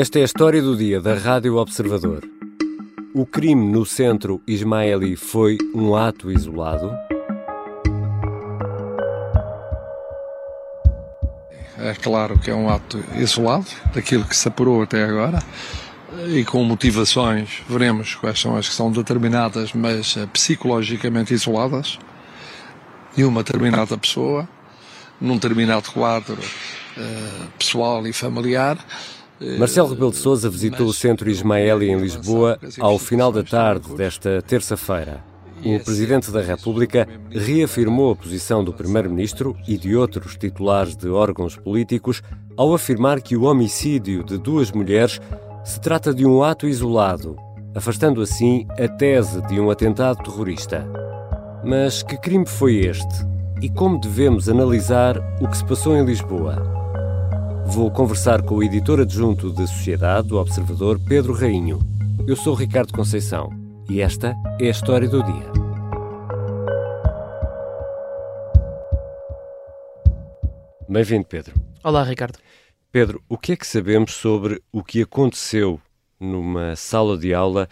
Esta é a história do dia da Rádio Observador. O crime no centro ismaeli foi um ato isolado? É claro que é um ato isolado, daquilo que se apurou até agora, e com motivações, veremos quais são as que são determinadas, mas eh, psicologicamente isoladas, de uma determinada pessoa, num determinado quadro uh, pessoal e familiar. Marcelo Rebelo de Sousa visitou o Centro Ismaeli em Lisboa ao final da tarde desta terça-feira. O Presidente da República reafirmou a posição do Primeiro-Ministro e de outros titulares de órgãos políticos ao afirmar que o homicídio de duas mulheres se trata de um ato isolado, afastando assim a tese de um atentado terrorista. Mas que crime foi este? E como devemos analisar o que se passou em Lisboa? Vou conversar com o editor adjunto de Sociedade do Observador, Pedro Rainho. Eu sou Ricardo Conceição e esta é a história do dia. Bem-vindo, Pedro. Olá, Ricardo. Pedro, o que é que sabemos sobre o que aconteceu numa sala de aula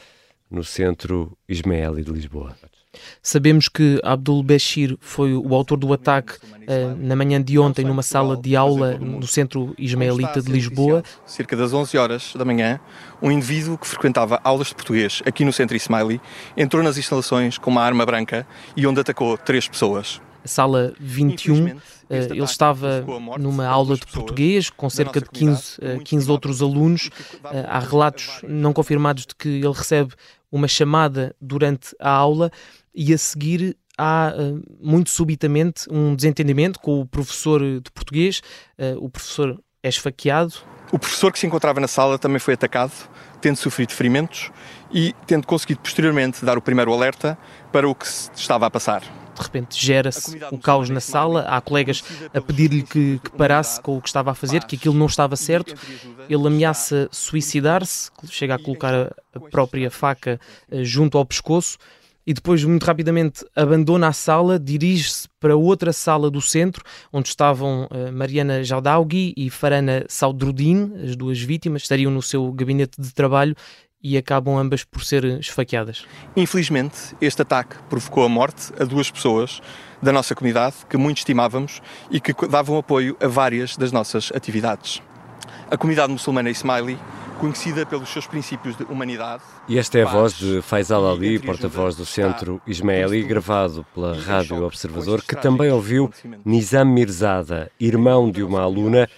no Centro Ismaeli de Lisboa? Sabemos que Abdul Bashir foi o autor do ataque uh, na manhã de ontem numa sala de aula no Centro Ismaelita de Lisboa. Cerca das 11 horas da manhã, um indivíduo que frequentava aulas de português aqui no Centro Ismaili entrou nas instalações com uma arma branca e onde atacou três pessoas. Sala 21 eh, ele estava numa aula de português com cerca de 15, 15 outros alunos. Eh, há relatos não confirmados de que ele recebe uma chamada durante a aula e a seguir há eh, muito subitamente um desentendimento com o professor de português. O professor é esfaqueado. O professor que se encontrava na sala também foi atacado, tendo sofrido ferimentos e tendo conseguido posteriormente dar o primeiro alerta para o que se estava a passar de repente gera-se o caos na sala, há colegas a pedir-lhe que, que, parasse com o que estava a fazer, que aquilo não estava certo. Ele ameaça suicidar-se, chega a colocar a, própria faca uh, junto ao pescoço e depois, muito rapidamente, abandona a sala, dirige-se para outra sala do centro, onde estavam uh, Mariana Jaudaugui e Farana Saudrudin, as duas vítimas, estariam no seu gabinete de trabalho e acabam ambas por ser esfaqueadas. Infelizmente, este ataque provocou a morte a duas pessoas da nossa comunidade que muito estimávamos e que davam apoio a várias das nossas atividades. A comunidade muçulmana Ismaili conhecida pelos seus princípios de humanidade. E esta é a voz de Faisal Ali, porta-voz do Centro Ismaeli, gravado pela Rádio Observador, que também ouviu Nizam Mirzada, irmão de uma aluna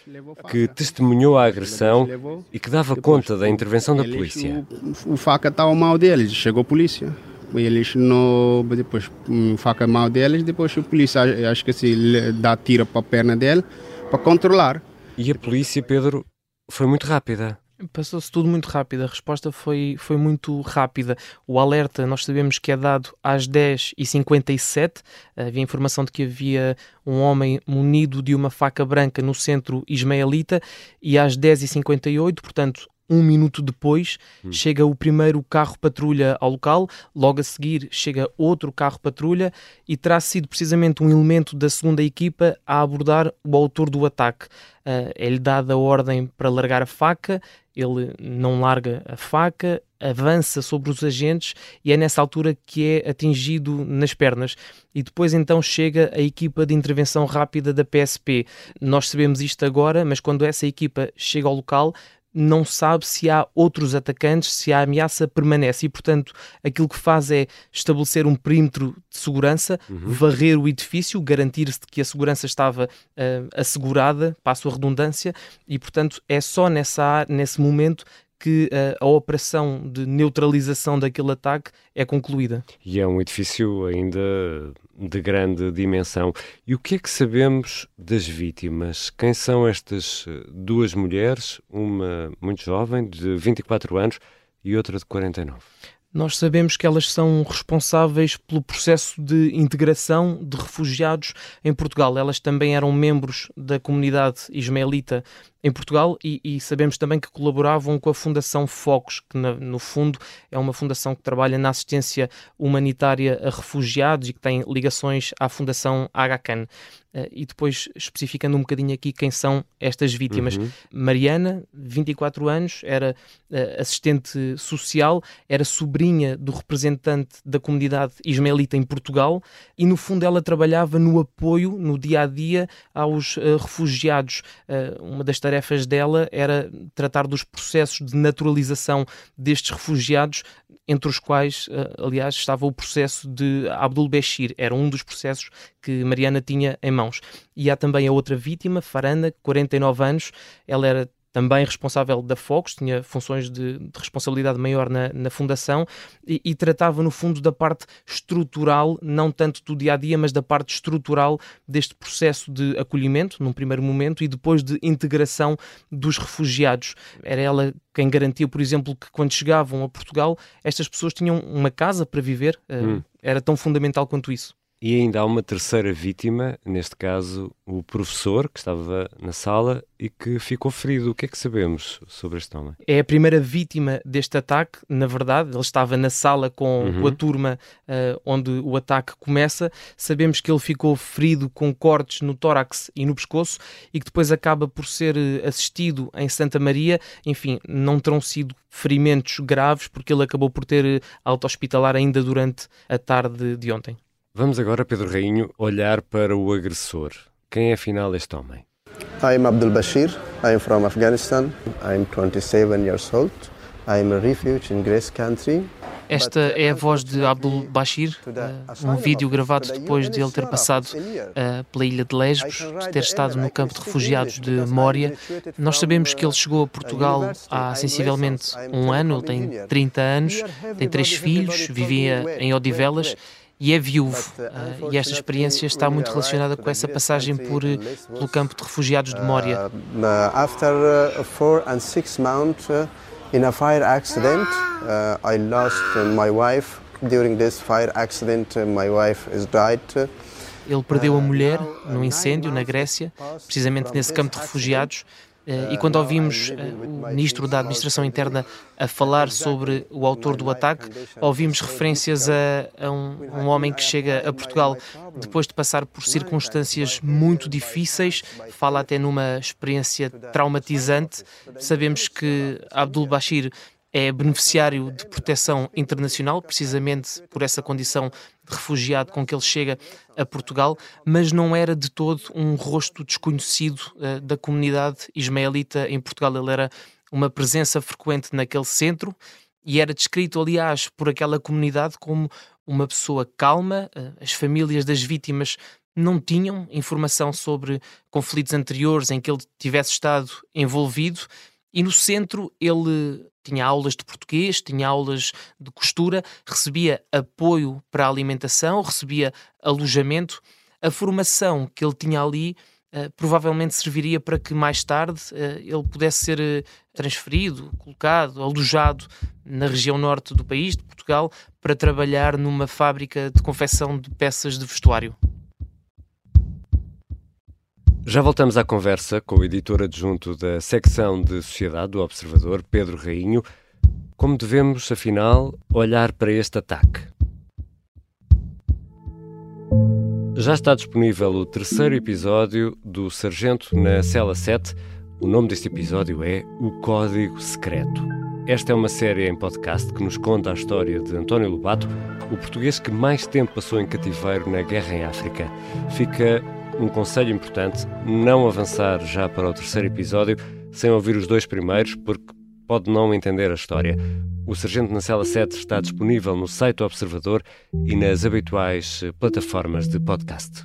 que testemunhou a agressão e que dava conta da intervenção da polícia. O, faca estava mal deles, chegou a polícia. Eles não. Depois, faca mal deles, depois a polícia, acho que se dá tiro para a perna dele para controlar. E a polícia, Pedro, foi muito rápida. Passou-se tudo muito rápido, a resposta foi, foi muito rápida. O alerta nós sabemos que é dado às 10h57. Havia informação de que havia um homem munido de uma faca branca no centro ismaelita e às 10h58, portanto, um minuto depois, hum. chega o primeiro carro patrulha ao local, logo a seguir chega outro carro patrulha e terá sido precisamente um elemento da segunda equipa a abordar o autor do ataque. Uh, é-lhe dada a ordem para largar a faca, ele não larga a faca, avança sobre os agentes e é nessa altura que é atingido nas pernas. E depois então chega a equipa de intervenção rápida da PSP. Nós sabemos isto agora, mas quando essa equipa chega ao local, não sabe se há outros atacantes, se a ameaça permanece e, portanto, aquilo que faz é estabelecer um perímetro de segurança, uhum. varrer o edifício, garantir-se que a segurança estava uh, assegurada, passo a redundância, e, portanto, é só nessa, nesse momento que uh, a operação de neutralização daquele ataque é concluída. E é um edifício ainda de grande dimensão. E o que é que sabemos das vítimas? Quem são estas eh, duas mulheres, uma muito jovem, de 24 anos, e outra de 49? Nós sabemos que elas são responsáveis pelo processo de integração de refugiados em Portugal. Elas também eram membros da comunidade ismaelita em Portugal e, e, sabemos também que colaboravam com a Fundação Focos, que na, no fundo é uma fundação que trabalha na assistência humanitária a refugiados e que tem ligações à Fundação Aga Khan. E depois especificando um bocadinho aqui quem são estas vítimas. Uhum. Mariana, 24 anos, era assistente social, era sobrinha do representante da comunidade ismaelita em Portugal e, no fundo, ela trabalhava no apoio, no dia a dia, aos refugiados. uma das tarefas dela era tratar dos processos de naturalização destes refugiados, entre os quais, uh, aliás, estava o processo de Abdul Bashir, era um dos processos que Mariana tinha em mãos. E há também a outra vítima, Farana, 49 anos, ela era também responsável da Focus, tinha funções de, de responsabilidade maior na, na fundação e, e, tratava, no fundo, da parte estrutural, não tanto do dia a dia, mas da parte estrutural deste processo de acolhimento, num primeiro momento, e depois de integração dos refugiados. Era ela quem garantia, por exemplo, que quando chegavam a Portugal, estas pessoas tinham uma casa para viver. Eh, hum. Era tão fundamental quanto isso. E ainda há uma terceira vítima, neste caso o professor que estava na sala e que ficou ferido. O que é que sabemos sobre este homem? É a primeira vítima deste ataque, na verdade. Ele estava na sala com uhum. a turma uh, onde o ataque começa. Sabemos que ele ficou ferido com cortes no tórax e no pescoço e que depois acaba por ser eh, assistido em Santa Maria. Enfim, não terão sido ferimentos graves porque ele acabou por ter eh, alta hospitalar ainda durante a tarde de ontem. Vamos agora, Pedro Rainho, olhar para o agressor. Quem é afinal este homem? I'm Abdul Bashir. I'm from Afghanistan. I'm 27 years old. I'm a refugee in Grace country. Esta é a voz de Abdul Bashir, uh, um vídeo gravado depois de ele ter passado uh, pela ilha de Lesbos, de ter estado no campo de refugiados de Mória. Nós sabemos que ele chegou a Portugal há sensivelmente um ano, ele tem 30 anos, tem três filhos, vivia em Odivelas e é viúvo. Uh, e esta experiência está muito relacionada com essa passagem por, eh, pelo campo de refugiados de Moria. Uh, after four and six months in a fire accident, I lost my wife. During this fire accident, my wife is died. Ele perdeu a mulher num incêndio na Grécia, precisamente nesse campo de refugiados. Eh, e quando ouvimos eh, o ministro da Administração Interna a falar sobre o autor do ataque, ouvimos referências a, a um, um, homem que chega a Portugal depois de passar por circunstâncias muito difíceis, fala até numa experiência traumatizante. Sabemos que Abdul Bashir é beneficiário de proteção internacional, precisamente por essa condição de refugiado com que ele chega a Portugal, mas não era de todo um rosto desconhecido uh, da comunidade ismaelita em Portugal. Ele era uma presença frequente naquele centro e era descrito, aliás, por aquela comunidade como uma pessoa calma. Uh, as famílias das vítimas não tinham informação sobre conflitos anteriores em que ele tivesse estado envolvido e no centro ele tinha aulas de português, tinha aulas de costura, recebia apoio para a alimentação, recebia alojamento. A formação que ele tinha ali uh, provavelmente serviria para que mais tarde uh, ele pudesse ser uh, transferido, colocado, alojado na região norte do país, de Portugal, para trabalhar numa fábrica de confecção de peças de vestuário. Já voltamos à conversa com o editor adjunto da secção de Sociedade do Observador, Pedro Rainho. Como devemos, afinal, olhar para este ataque? Já está disponível o terceiro episódio do Sargento na Cela 7. O nome deste episódio é O Código Secreto. Esta é uma série em podcast que nos conta a história de António Lobato, o português que mais tempo passou em cativeiro na guerra em África. Fica um conselho importante: não avançar já para o terceiro episódio sem ouvir os dois primeiros, porque pode não entender a história. O Sargento na Cela 7 está disponível no site do Observador e nas habituais plataformas de podcast.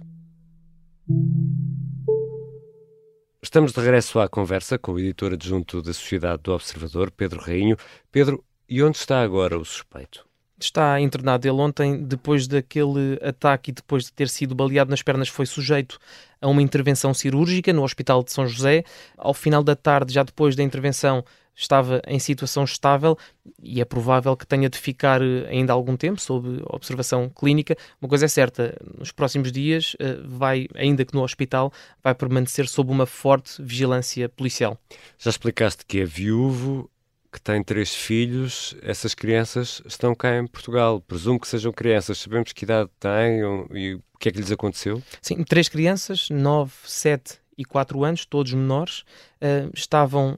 Estamos de regresso à conversa com o editor adjunto da Sociedade do Observador, Pedro Rainho. Pedro, e onde está agora o suspeito? Está internado. Ele ontem, depois daquele ataque e depois de ter sido baleado nas pernas, foi sujeito a uma intervenção cirúrgica no Hospital de São José. Ao final da tarde, já depois da intervenção, estava em situação estável e é provável que tenha de ficar eh, ainda algum tempo sob observação clínica. Uma coisa é certa, nos próximos dias eh, vai, ainda que no hospital, vai permanecer sob uma forte vigilância policial. Já explicaste que é viúvo, que tem três filhos, essas crianças estão cá em Portugal. Presumo que sejam crianças. Sabemos que idade têm e o que é que lhes aconteceu? Sim, três crianças, nove, sete e quatro anos, todos menores, uh, estavam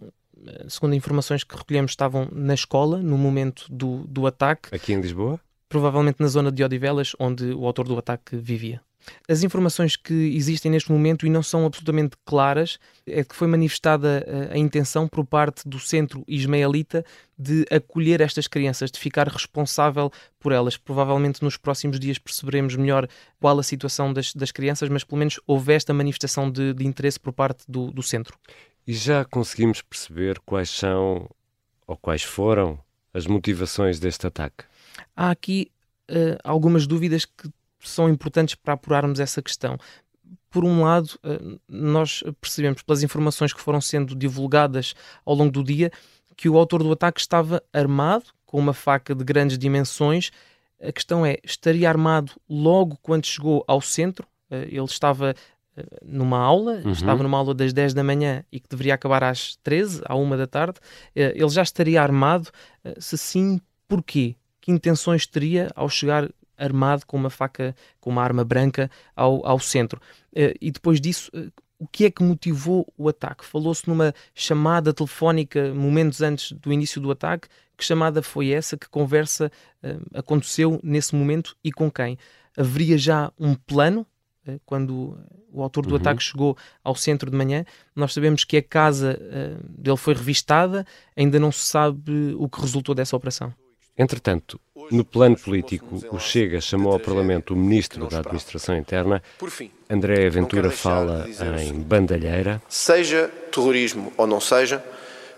segundo informações que recolhemos, estavam na escola no momento do, do ataque. Aqui em Lisboa? Provavelmente na zona de Odivelas, onde o autor do ataque vivia. As informações que existem neste momento e não são absolutamente claras é que foi manifestada a, a intenção por parte do centro ismaelita de acolher estas crianças, de ficar responsável por elas. Provavelmente nos próximos dias perceberemos melhor qual a situação das, das crianças, mas pelo menos houve esta manifestação de, de interesse por parte do, do centro. E já conseguimos perceber quais são ou quais foram as motivações deste ataque? Há aqui uh, algumas dúvidas que são importantes para apurarmos essa questão. Por um lado, uh, nós percebemos pelas informações que foram sendo divulgadas ao longo do dia que o autor do ataque estava armado com uma faca de grandes dimensões. A questão é: estaria armado logo quando chegou ao centro? Uh, ele estava numa aula, uhum. estava numa aula das 10 da manhã e que deveria acabar às 13, à 1 da tarde, eh, ele já estaria armado? Eh, se sim, porquê? Que intenções teria ao chegar armado com uma faca, com uma arma branca ao, ao centro? Eh, e depois disso, o que é que motivou o ataque? Falou-se numa chamada telefónica momentos antes do início do ataque. Que chamada foi essa? Que conversa aconteceu nesse momento e com quem? Haveria já um plano eh, quando o autor do uhum. ataque chegou ao centro de manhã. Nós sabemos que a casa uh, dele foi revistada, ainda não se sabe o que resultou dessa operação. Entretanto, no plano político, o Chega chamou ao Parlamento o Ministro da Administração Interna. André Ventura fala em bandalheira. Seja terrorismo ou não seja,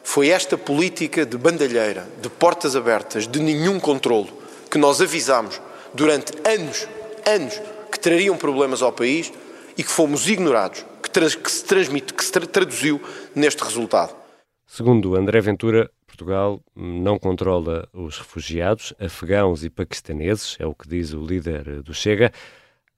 foi esta política de bandalheira, de portas abertas, de nenhum controlo, que nós avisámos durante anos, anos, que trariam problemas ao país e que fomos ignorados, que, que se transmite, que se tra traduziu neste resultado. Segundo André Ventura, Portugal não controla os refugiados afegãos e paquistaneses, é o que diz o líder do Chega.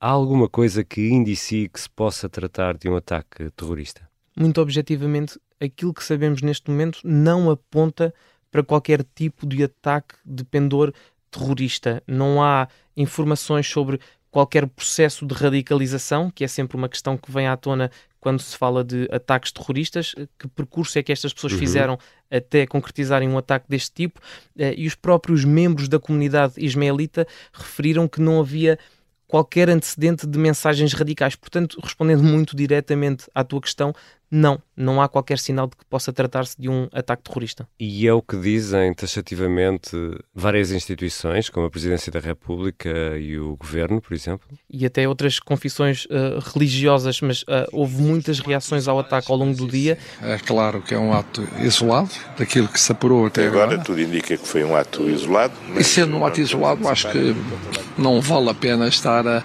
Há alguma coisa que indicie que se possa tratar de um ataque terrorista? Muito objetivamente, aquilo que sabemos neste momento não aponta para qualquer tipo de ataque de pendor terrorista. Não há informações sobre qualquer processo de radicalização, que é sempre uma questão que vem à tona quando se fala de ataques terroristas, que percurso é que estas pessoas uhum. fizeram até concretizarem um ataque deste tipo, eh, e os próprios membros da comunidade ismaelita referiram que não havia qualquer antecedente de mensagens radicais. Portanto, respondendo muito diretamente à tua questão, não, não há qualquer sinal de que possa tratar-se de um ataque terrorista. E é o que dizem taxativamente várias instituições, como a Presidência da República e o Governo, por exemplo? E até outras confissões uh, religiosas, mas uh, houve muitas reações ao ataque ao longo do dia. É claro que é um ato isolado, daquilo que se apurou até agora. Agora tudo indica que foi um ato isolado. E sendo um ato isolado, acho que não vale a pena estar a,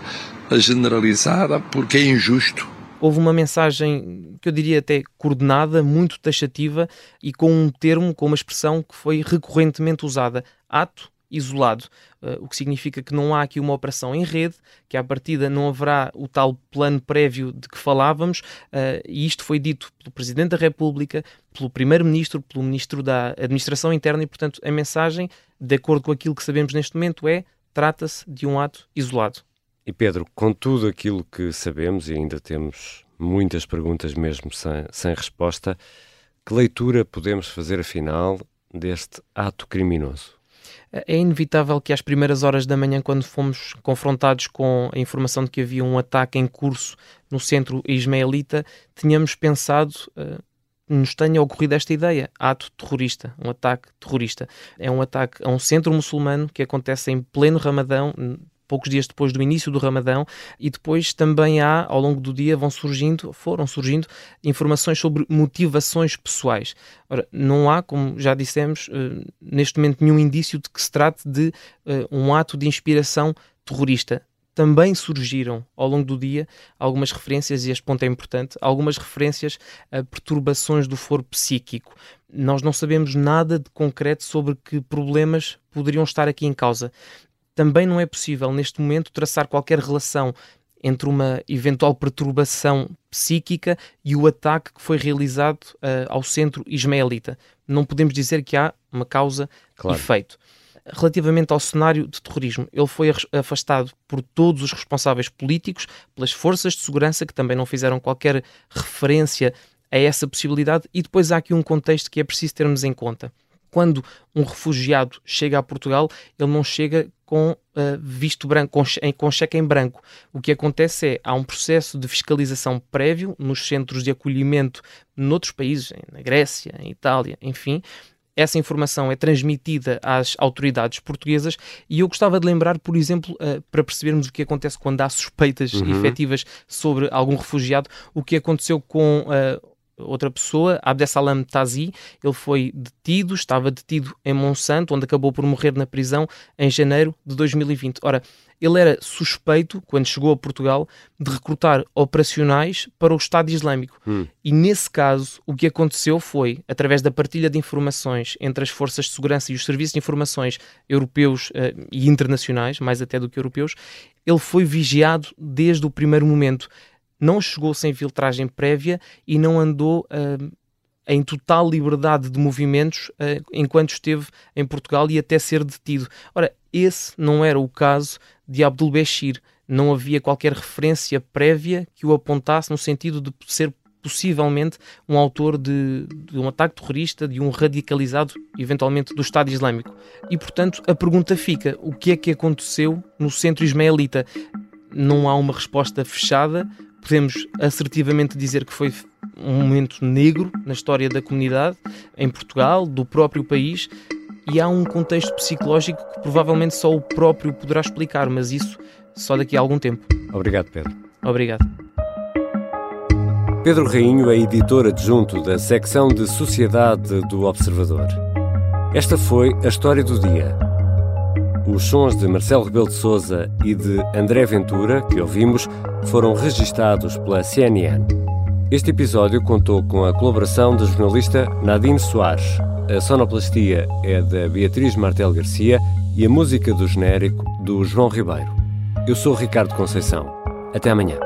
a generalizar, porque é injusto. Houve uma mensagem que eu diria até coordenada, muito taxativa e com um termo, com uma expressão que foi recorrentemente usada: ato isolado, uh, o que significa que não há aqui uma operação em rede, que à partida não haverá o tal plano prévio de que falávamos, uh, e isto foi dito pelo Presidente da República, pelo Primeiro-Ministro, pelo Ministro da Administração Interna, e portanto a mensagem, de acordo com aquilo que sabemos neste momento, é trata-se de um ato isolado. E Pedro, com tudo aquilo que sabemos, e ainda temos muitas perguntas mesmo sem, sem resposta, que leitura podemos fazer afinal deste ato criminoso? É inevitável que às primeiras horas da manhã, quando fomos confrontados com a informação de que havia um ataque em curso no centro ismaelita, tenhamos pensado uh, nos tenha ocorrido esta ideia, ato terrorista, um ataque terrorista. É um ataque a um centro muçulmano que acontece em pleno Ramadão, poucos dias depois do início do Ramadão, e depois também há, ao longo do dia, vão surgindo, foram surgindo informações sobre motivações pessoais. Ora, não há, como já dissemos, eh, neste momento nenhum indício de que se trate de eh, um ato de inspiração terrorista também surgiram ao longo do dia algumas referências, e este ponto é importante, algumas referências a perturbações do foro psíquico. Nós não sabemos nada de concreto sobre que problemas poderiam estar aqui em causa. Também não é possível, neste momento, traçar qualquer relação entre uma eventual perturbação psíquica e o ataque que foi realizado uh, ao centro ismaelita. Não podemos dizer que há uma causa claro. efeito. Relativamente ao cenário de terrorismo, ele foi afastado por todos os responsáveis políticos, pelas forças de segurança, que também não fizeram qualquer referência a essa possibilidade, e depois há aqui um contexto que é preciso termos em conta. Quando um refugiado chega a Portugal, ele não chega com uh, visto branco, com, com cheque em branco. O que acontece é há um processo de fiscalização prévio nos centros de acolhimento noutros países, na Grécia, em Itália, enfim, essa informação é transmitida às autoridades portuguesas e eu gostava de lembrar, por exemplo, uh, para percebermos o que acontece quando há suspeitas uhum. efetivas sobre algum refugiado, o que aconteceu com uh, outra pessoa, Abdesalam Tazi, ele foi detido, estava detido em Monsanto, onde acabou por morrer na prisão em janeiro de 2020. Ora, ele era suspeito, quando chegou a Portugal, de recrutar operacionais para o Estado Islâmico. Hum. E nesse caso, o que aconteceu foi, através da partilha de informações entre as forças de segurança e os serviços de informações europeus uh, e internacionais, mais até do que europeus, ele foi vigiado desde o primeiro momento não chegou sem filtragem prévia e não andou uh, em total liberdade de movimentos uh, enquanto esteve em Portugal e até ser detido. Ora, esse não era o caso de Abdul Bashir. Não havia qualquer referência prévia que o apontasse no sentido de ser possivelmente um autor de, de, um ataque terrorista, de um radicalizado, eventualmente do Estado Islâmico. E, portanto, a pergunta fica: o que é que aconteceu no centro ismaelita? Não há uma resposta fechada, podemos assertivamente dizer que foi um momento negro na história da comunidade, em Portugal, do próprio país, e há um contexto psicológico que provavelmente só o próprio poderá explicar, mas isso só daqui a algum tempo. Obrigado, Pedro. Obrigado. Pedro Rainho é editor adjunto da secção de Sociedade do Observador. Esta foi a história do dia os sons de Marcelo Rebelo de Souza e de André Ventura, que ouvimos, foram registados pela CNN. Este episódio contou com a colaboração da jornalista Nadine Soares. A sonoplastia é da Beatriz Martel Garcia e a música do genérico do João Ribeiro. Eu sou Ricardo Conceição. Até amanhã.